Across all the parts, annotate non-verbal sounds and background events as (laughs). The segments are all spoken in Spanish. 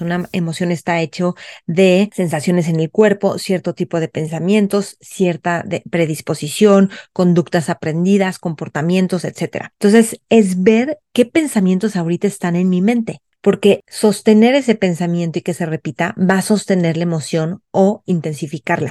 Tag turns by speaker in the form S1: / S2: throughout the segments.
S1: Una emoción está hecho de sensaciones en el cuerpo, cierto tipo de pensamientos, cierta predisposición, conductas aprendidas, comportamientos, etc. Entonces, es ver qué pensamientos ahorita están en mi mente, porque sostener ese pensamiento y que se repita va a sostener la emoción o intensificarla.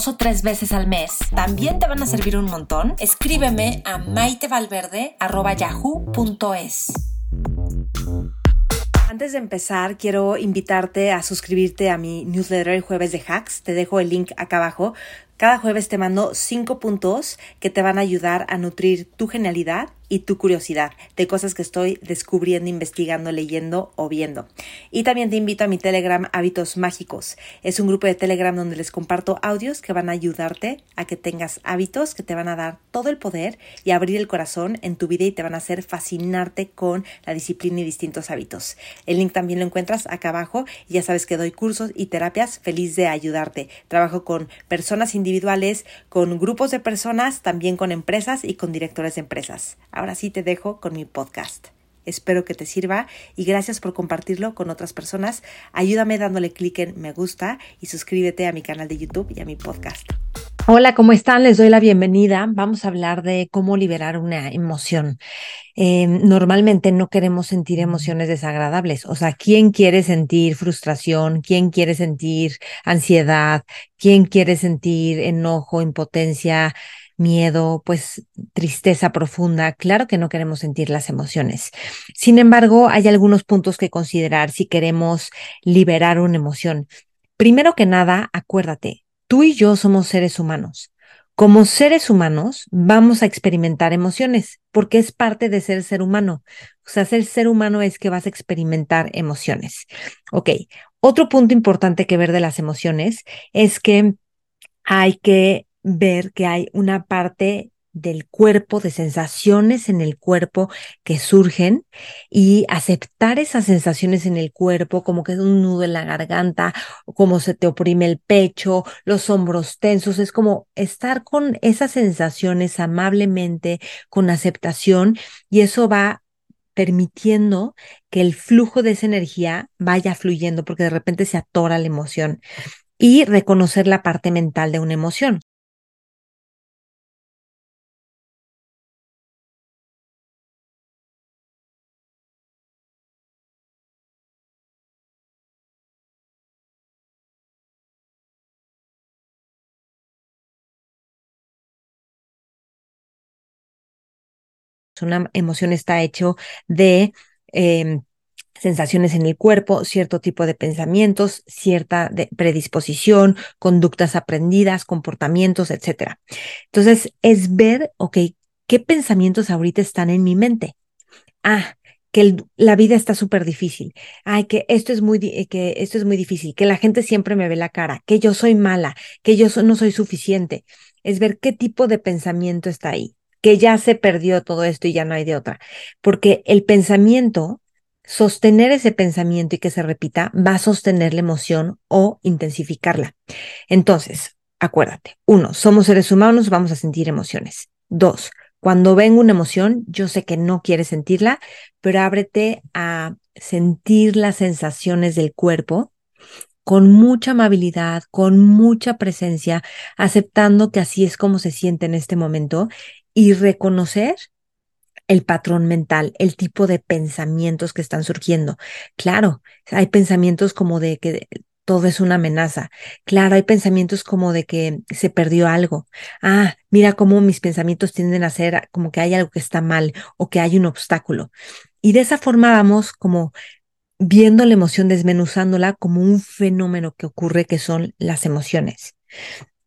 S2: o tres veces al mes, también te van a servir un montón. Escríbeme a maitevalverde.yahoo.com
S1: antes de empezar, quiero invitarte a suscribirte a mi newsletter el jueves de hacks. Te dejo el link acá abajo. Cada jueves te mando cinco puntos que te van a ayudar a nutrir tu genialidad y tu curiosidad de cosas que estoy descubriendo, investigando, leyendo o viendo. Y también te invito a mi Telegram Hábitos Mágicos. Es un grupo de Telegram donde les comparto audios que van a ayudarte a que tengas hábitos que te van a dar todo el poder y abrir el corazón en tu vida y te van a hacer fascinarte con la disciplina y distintos hábitos. El link también lo encuentras acá abajo ya sabes que doy cursos y terapias feliz de ayudarte. Trabajo con personas individuales, con grupos de personas, también con empresas y con directores de empresas ahora sí te dejo con mi podcast. Espero que te sirva y gracias por compartirlo con otras personas. Ayúdame dándole clic en me gusta y suscríbete a mi canal de YouTube y a mi podcast. Hola, ¿cómo están? Les doy la bienvenida. Vamos a hablar de cómo liberar una emoción. Eh, normalmente no queremos sentir emociones desagradables. O sea, ¿quién quiere sentir frustración? ¿Quién quiere sentir ansiedad? ¿Quién quiere sentir enojo, impotencia? miedo, pues tristeza profunda. Claro que no queremos sentir las emociones. Sin embargo, hay algunos puntos que considerar si queremos liberar una emoción. Primero que nada, acuérdate, tú y yo somos seres humanos. Como seres humanos vamos a experimentar emociones porque es parte de ser ser humano. O sea, ser ser humano es que vas a experimentar emociones. Ok, otro punto importante que ver de las emociones es que hay que ver que hay una parte del cuerpo, de sensaciones en el cuerpo que surgen y aceptar esas sensaciones en el cuerpo, como que es un nudo en la garganta, como se te oprime el pecho, los hombros tensos, es como estar con esas sensaciones amablemente, con aceptación y eso va permitiendo que el flujo de esa energía vaya fluyendo porque de repente se atora la emoción y reconocer la parte mental de una emoción. Una emoción está hecho de em, sensaciones en el cuerpo, cierto tipo de pensamientos, cierta predisposición, conductas aprendidas, comportamientos, etc. Entonces, es ver, ok, qué pensamientos ahorita están en mi mente. Ah, que la vida está súper difícil. Ay, que esto es muy que esto es muy difícil, que la gente siempre me ve la cara, que yo soy mala, que yo no soy suficiente. Es ver qué tipo de pensamiento está ahí que ya se perdió todo esto y ya no hay de otra. Porque el pensamiento, sostener ese pensamiento y que se repita, va a sostener la emoción o intensificarla. Entonces, acuérdate, uno, somos seres humanos, vamos a sentir emociones. Dos, cuando venga una emoción, yo sé que no quieres sentirla, pero ábrete a sentir las sensaciones del cuerpo con mucha amabilidad, con mucha presencia, aceptando que así es como se siente en este momento y reconocer el patrón mental, el tipo de pensamientos que están surgiendo. Claro, hay pensamientos como de que todo es una amenaza. Claro, hay pensamientos como de que se perdió algo. Ah, mira cómo mis pensamientos tienden a ser como que hay algo que está mal o que hay un obstáculo. Y de esa forma vamos como viendo la emoción, desmenuzándola como un fenómeno que ocurre que son las emociones.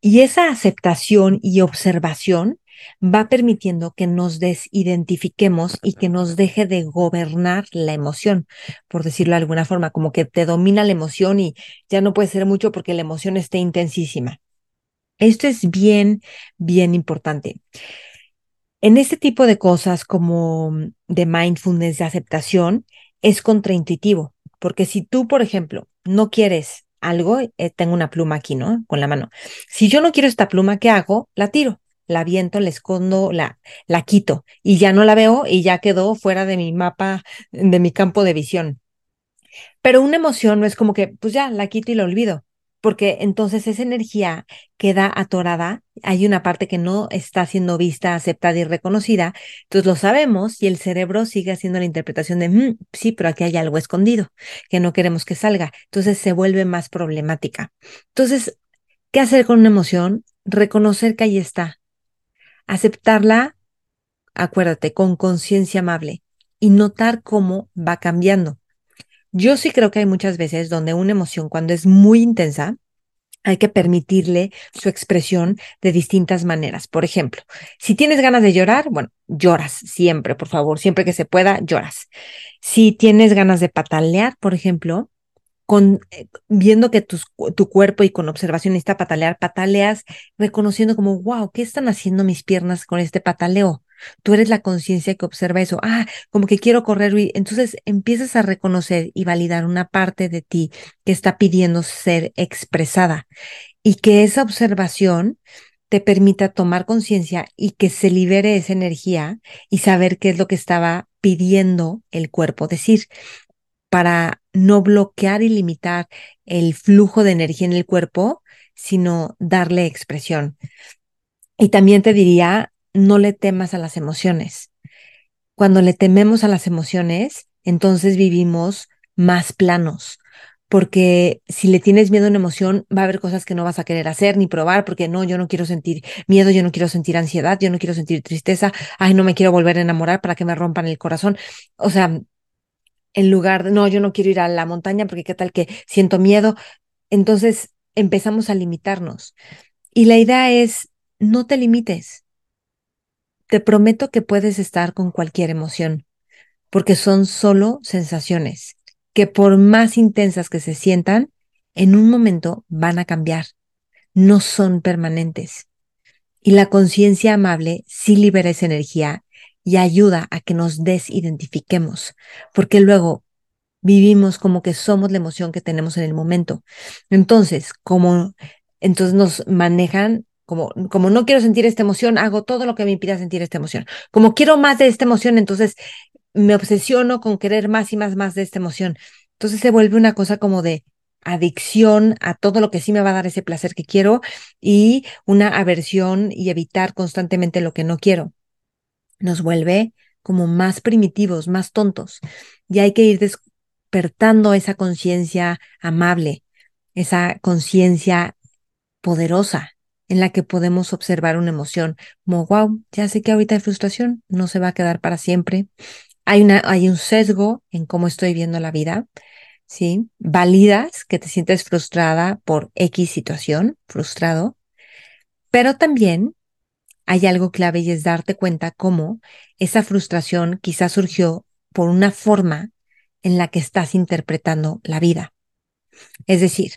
S1: Y esa aceptación y observación va permitiendo que nos desidentifiquemos y que nos deje de gobernar la emoción, por decirlo de alguna forma, como que te domina la emoción y ya no puede ser mucho porque la emoción esté intensísima. Esto es bien, bien importante. En este tipo de cosas como de mindfulness, de aceptación, es contraintuitivo, porque si tú, por ejemplo, no quieres algo, eh, tengo una pluma aquí, ¿no? Con la mano. Si yo no quiero esta pluma, ¿qué hago? La tiro, la viento, la escondo, la, la quito y ya no la veo y ya quedó fuera de mi mapa, de mi campo de visión. Pero una emoción no es como que, pues ya, la quito y la olvido porque entonces esa energía queda atorada, hay una parte que no está siendo vista, aceptada y reconocida, entonces lo sabemos y el cerebro sigue haciendo la interpretación de, mm, sí, pero aquí hay algo escondido que no queremos que salga, entonces se vuelve más problemática. Entonces, ¿qué hacer con una emoción? Reconocer que ahí está, aceptarla, acuérdate, con conciencia amable y notar cómo va cambiando. Yo sí creo que hay muchas veces donde una emoción cuando es muy intensa, hay que permitirle su expresión de distintas maneras. Por ejemplo, si tienes ganas de llorar, bueno, lloras siempre, por favor, siempre que se pueda, lloras. Si tienes ganas de patalear, por ejemplo, con, eh, viendo que tu cuerpo y con observación está patalear, pataleas reconociendo como, wow, ¿qué están haciendo mis piernas con este pataleo? Tú eres la conciencia que observa eso. Ah, como que quiero correr. Entonces empiezas a reconocer y validar una parte de ti que está pidiendo ser expresada y que esa observación te permita tomar conciencia y que se libere esa energía y saber qué es lo que estaba pidiendo el cuerpo decir para no bloquear y limitar el flujo de energía en el cuerpo, sino darle expresión. Y también te diría, no le temas a las emociones. Cuando le tememos a las emociones, entonces vivimos más planos, porque si le tienes miedo a una emoción, va a haber cosas que no vas a querer hacer ni probar, porque no, yo no quiero sentir miedo, yo no quiero sentir ansiedad, yo no quiero sentir tristeza, ay, no me quiero volver a enamorar para que me rompan el corazón. O sea, en lugar de, no, yo no quiero ir a la montaña porque qué tal que siento miedo. Entonces empezamos a limitarnos. Y la idea es, no te limites te prometo que puedes estar con cualquier emoción, porque son solo sensaciones, que por más intensas que se sientan, en un momento van a cambiar, no son permanentes. Y la conciencia amable sí libera esa energía y ayuda a que nos desidentifiquemos, porque luego vivimos como que somos la emoción que tenemos en el momento. Entonces, como entonces nos manejan como, como no quiero sentir esta emoción, hago todo lo que me impida sentir esta emoción. Como quiero más de esta emoción, entonces me obsesiono con querer más y más, más de esta emoción. Entonces se vuelve una cosa como de adicción a todo lo que sí me va a dar ese placer que quiero y una aversión y evitar constantemente lo que no quiero. Nos vuelve como más primitivos, más tontos. Y hay que ir despertando esa conciencia amable, esa conciencia poderosa en la que podemos observar una emoción como, wow, ya sé que ahorita hay frustración, no se va a quedar para siempre. Hay, una, hay un sesgo en cómo estoy viendo la vida, ¿sí? Validas que te sientes frustrada por X situación, frustrado, pero también hay algo clave y es darte cuenta cómo esa frustración quizás surgió por una forma en la que estás interpretando la vida. Es decir,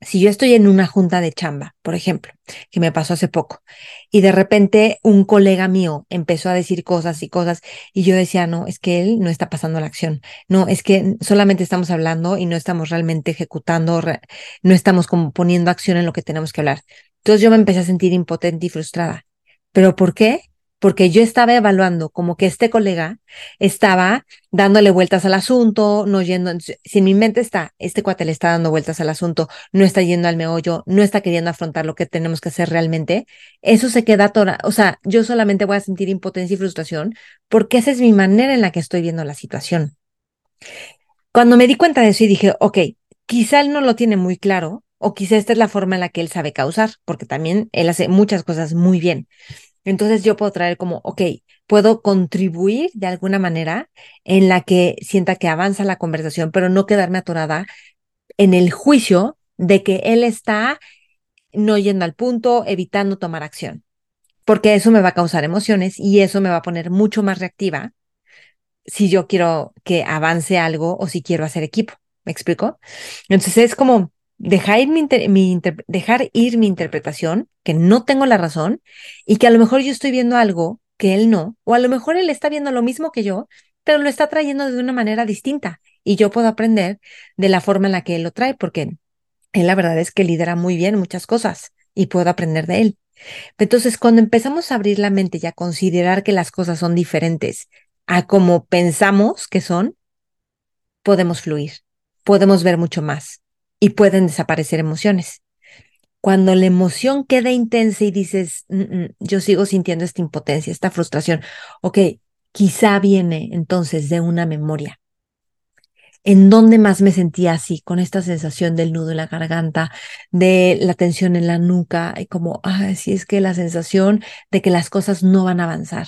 S1: si yo estoy en una junta de chamba, por ejemplo, que me pasó hace poco, y de repente un colega mío empezó a decir cosas y cosas, y yo decía, no, es que él no está pasando la acción, no, es que solamente estamos hablando y no estamos realmente ejecutando, no estamos como poniendo acción en lo que tenemos que hablar. Entonces yo me empecé a sentir impotente y frustrada. ¿Pero por qué? porque yo estaba evaluando como que este colega estaba dándole vueltas al asunto, no yendo, si en mi mente está, este cuate le está dando vueltas al asunto, no está yendo al meollo, no está queriendo afrontar lo que tenemos que hacer realmente, eso se queda toda, o sea, yo solamente voy a sentir impotencia y frustración porque esa es mi manera en la que estoy viendo la situación. Cuando me di cuenta de eso y dije, ok, quizá él no lo tiene muy claro, o quizá esta es la forma en la que él sabe causar, porque también él hace muchas cosas muy bien. Entonces yo puedo traer como, ok, puedo contribuir de alguna manera en la que sienta que avanza la conversación, pero no quedarme atorada en el juicio de que él está no yendo al punto, evitando tomar acción. porque eso me va a causar emociones y eso me va a poner mucho más reactiva si yo quiero que avance algo o si quiero hacer equipo. ¿Me explico? Entonces es como dejar ir mi, dejar ir mi interpretación, que no tengo la razón y que a lo mejor yo estoy viendo algo que él no, o a lo mejor él está viendo lo mismo que yo, pero lo está trayendo de una manera distinta y yo puedo aprender de la forma en la que él lo trae, porque él la verdad es que lidera muy bien muchas cosas y puedo aprender de él. Entonces, cuando empezamos a abrir la mente y a considerar que las cosas son diferentes a como pensamos que son, podemos fluir, podemos ver mucho más y pueden desaparecer emociones. Cuando la emoción queda intensa y dices, mm, mm, yo sigo sintiendo esta impotencia, esta frustración, ok, quizá viene entonces de una memoria en dónde más me sentía así, con esta sensación del nudo en la garganta, de la tensión en la nuca, y como, ay, sí es que la sensación de que las cosas no van a avanzar,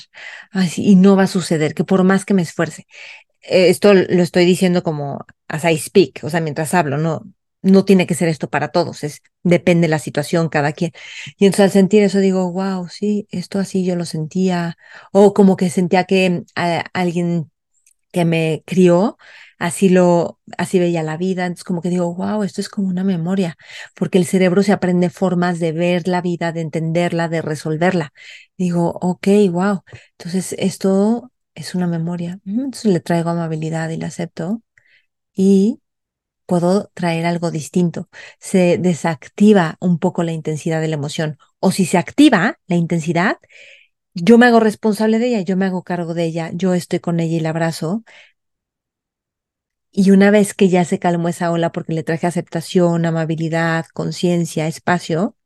S1: así, y no va a suceder, que por más que me esfuerce. Eh, esto lo estoy diciendo como as I speak, o sea, mientras hablo, no, no tiene que ser esto para todos, es depende de la situación, cada quien. Y entonces al sentir eso digo, wow, sí, esto así yo lo sentía, o como que sentía que eh, alguien que me crió así lo, así veía la vida. Entonces como que digo, wow, esto es como una memoria, porque el cerebro se aprende formas de ver la vida, de entenderla, de resolverla. Digo, ok, wow. Entonces esto es una memoria. Entonces le traigo amabilidad y la acepto y puedo traer algo distinto. Se desactiva un poco la intensidad de la emoción. O si se activa la intensidad, yo me hago responsable de ella, yo me hago cargo de ella, yo estoy con ella y la abrazo, y una vez que ya se calmó esa ola porque le traje aceptación, amabilidad, conciencia, espacio,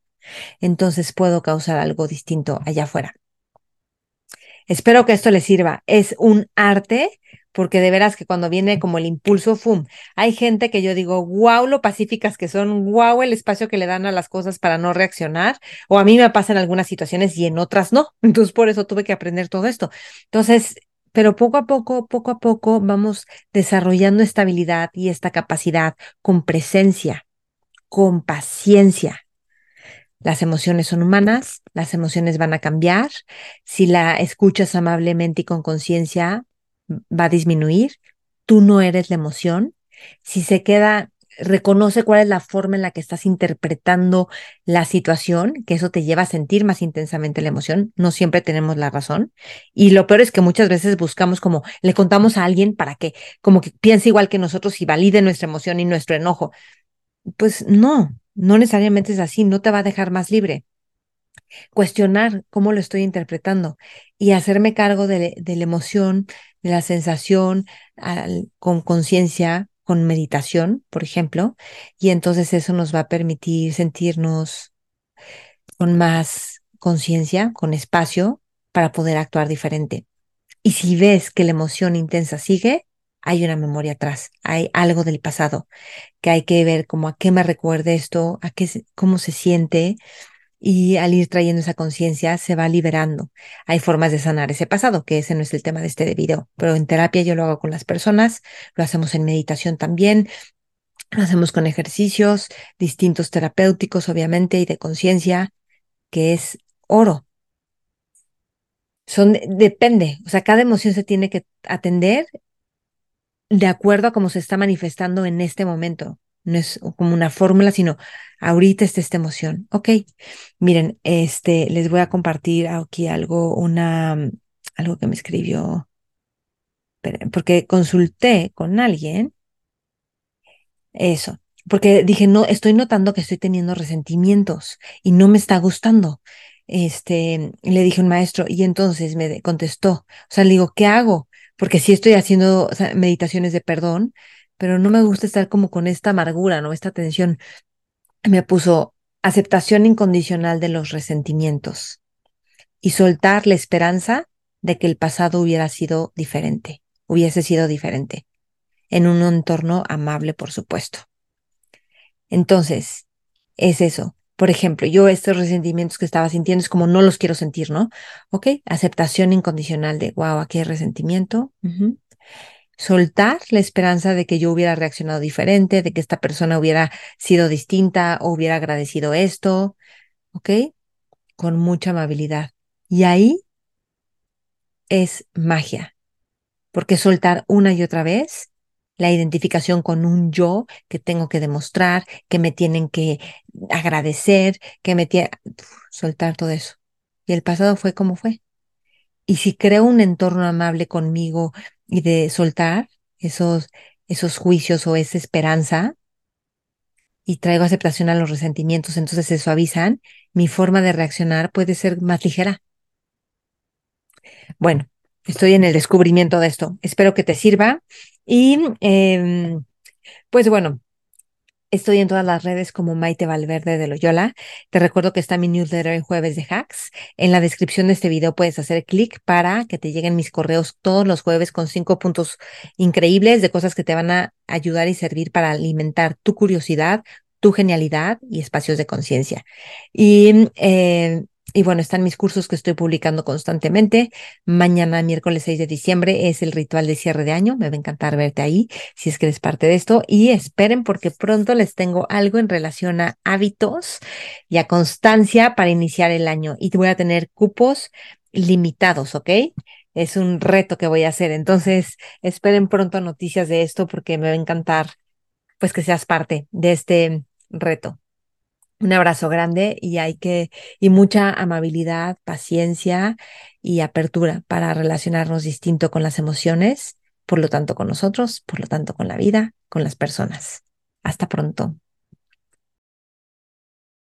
S1: entonces puedo causar algo distinto allá afuera. Espero que esto les sirva. Es un arte porque de veras que cuando viene como el impulso, ¡fum! Hay gente que yo digo, wow, lo pacíficas que son, wow, el espacio que le dan a las cosas para no reaccionar, o a mí me pasa en algunas situaciones y en otras no. (laughs) Entonces, por eso tuve que aprender todo esto. Entonces, pero poco a poco, poco a poco vamos desarrollando estabilidad y esta capacidad con presencia, con paciencia. Las emociones son humanas, las emociones van a cambiar. Si la escuchas amablemente y con conciencia, va a disminuir. Tú no eres la emoción. Si se queda reconoce cuál es la forma en la que estás interpretando la situación, que eso te lleva a sentir más intensamente la emoción. No siempre tenemos la razón. Y lo peor es que muchas veces buscamos como, le contamos a alguien para que como que piense igual que nosotros y valide nuestra emoción y nuestro enojo. Pues no, no necesariamente es así, no te va a dejar más libre. Cuestionar cómo lo estoy interpretando y hacerme cargo de, la emoción, de la sensación, con conciencia, con meditación, por ejemplo, y entonces eso nos va a permitir sentirnos con más conciencia, con espacio para poder actuar diferente. Y si ves que la emoción intensa sigue, hay una memoria atrás, hay algo del pasado que hay que ver como a qué me recuerda esto, a qué, cómo se siente, y al ir trayendo esa conciencia se va liberando. Hay formas de sanar ese pasado, que ese no es el tema de este video, pero en terapia yo lo hago con las personas, lo hacemos en meditación también, lo hacemos con ejercicios distintos terapéuticos, obviamente, y de conciencia, que es oro. Son, depende, o sea, cada emoción se tiene que atender de acuerdo a cómo se está manifestando en este momento no es como una fórmula, sino ahorita está esta emoción. Ok, miren, este, les voy a compartir aquí algo, una, algo que me escribió, porque consulté con alguien, eso, porque dije, no, estoy notando que estoy teniendo resentimientos y no me está gustando. Este, le dije a un maestro y entonces me contestó, o sea, le digo, ¿qué hago? Porque si estoy haciendo meditaciones de perdón, pero no me gusta estar como con esta amargura, ¿no? Esta tensión. Me puso aceptación incondicional de los resentimientos y soltar la esperanza de que el pasado hubiera sido diferente, hubiese sido diferente, en un entorno amable, por supuesto. Entonces, es eso. Por ejemplo, yo estos resentimientos que estaba sintiendo es como no los quiero sentir, ¿no? Ok, aceptación incondicional de, wow, aquí hay resentimiento soltar la esperanza de que yo hubiera reaccionado diferente, de que esta persona hubiera sido distinta o hubiera agradecido esto, ¿ok? Con mucha amabilidad. Y ahí es magia, porque soltar una y otra vez la identificación con un yo que tengo que demostrar, que me tienen que agradecer, que me tienen... Soltar todo eso. Y el pasado fue como fue. Y si creo un entorno amable conmigo y de soltar esos, esos juicios o esa esperanza, y traigo aceptación a los resentimientos, entonces se suavizan, mi forma de reaccionar puede ser más ligera. Bueno, estoy en el descubrimiento de esto. Espero que te sirva. Y em, pues bueno, Estoy en todas las redes como Maite Valverde de Loyola. Te recuerdo que está mi newsletter en jueves de hacks. En la descripción de este video puedes hacer clic para que te lleguen mis correos todos los jueves con cinco puntos increíbles de cosas que te van a ayudar y servir para alimentar tu curiosidad, tu genialidad y espacios de conciencia. Y eh, y bueno, están mis cursos que estoy publicando constantemente. Mañana, miércoles 6 de diciembre, es el ritual de cierre de año. Me va a encantar verte ahí, si es que eres parte de esto. Y esperen porque pronto les tengo algo en relación a hábitos y a constancia para iniciar el año. Y voy a tener cupos limitados, ¿ok? Es un reto que voy a hacer. Entonces, esperen pronto noticias de esto porque me va a encantar, pues, que seas parte de este reto. Un abrazo grande y hay que, y mucha amabilidad, paciencia y apertura para relacionarnos distinto con las emociones, por lo tanto con nosotros, por lo tanto con la vida, con las personas. Hasta pronto.